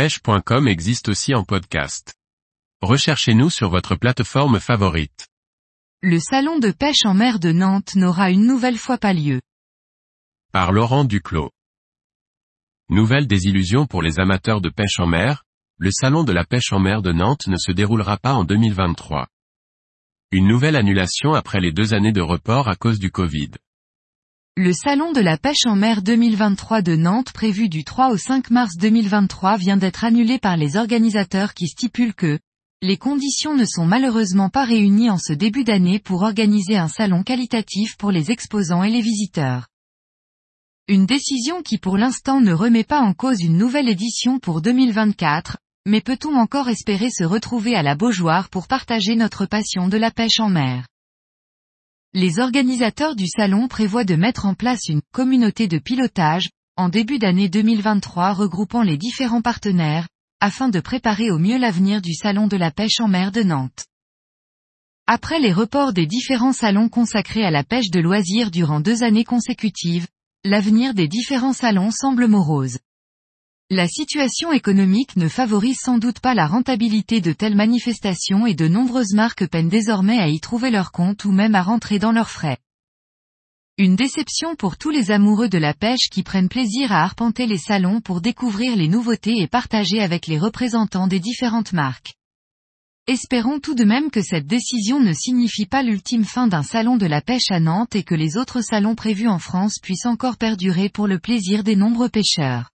pêche.com existe aussi en podcast. Recherchez-nous sur votre plateforme favorite. Le salon de pêche en mer de Nantes n'aura une nouvelle fois pas lieu. Par Laurent Duclos. Nouvelle désillusion pour les amateurs de pêche en mer, le salon de la pêche en mer de Nantes ne se déroulera pas en 2023. Une nouvelle annulation après les deux années de report à cause du Covid. Le salon de la pêche en mer 2023 de Nantes prévu du 3 au 5 mars 2023 vient d'être annulé par les organisateurs qui stipulent que les conditions ne sont malheureusement pas réunies en ce début d'année pour organiser un salon qualitatif pour les exposants et les visiteurs. Une décision qui pour l'instant ne remet pas en cause une nouvelle édition pour 2024, mais peut-on encore espérer se retrouver à la Beaujoire pour partager notre passion de la pêche en mer? Les organisateurs du salon prévoient de mettre en place une communauté de pilotage, en début d'année 2023 regroupant les différents partenaires, afin de préparer au mieux l'avenir du salon de la pêche en mer de Nantes. Après les reports des différents salons consacrés à la pêche de loisirs durant deux années consécutives, l'avenir des différents salons semble morose. La situation économique ne favorise sans doute pas la rentabilité de telles manifestations et de nombreuses marques peinent désormais à y trouver leur compte ou même à rentrer dans leurs frais. Une déception pour tous les amoureux de la pêche qui prennent plaisir à arpenter les salons pour découvrir les nouveautés et partager avec les représentants des différentes marques. Espérons tout de même que cette décision ne signifie pas l'ultime fin d'un salon de la pêche à Nantes et que les autres salons prévus en France puissent encore perdurer pour le plaisir des nombreux pêcheurs.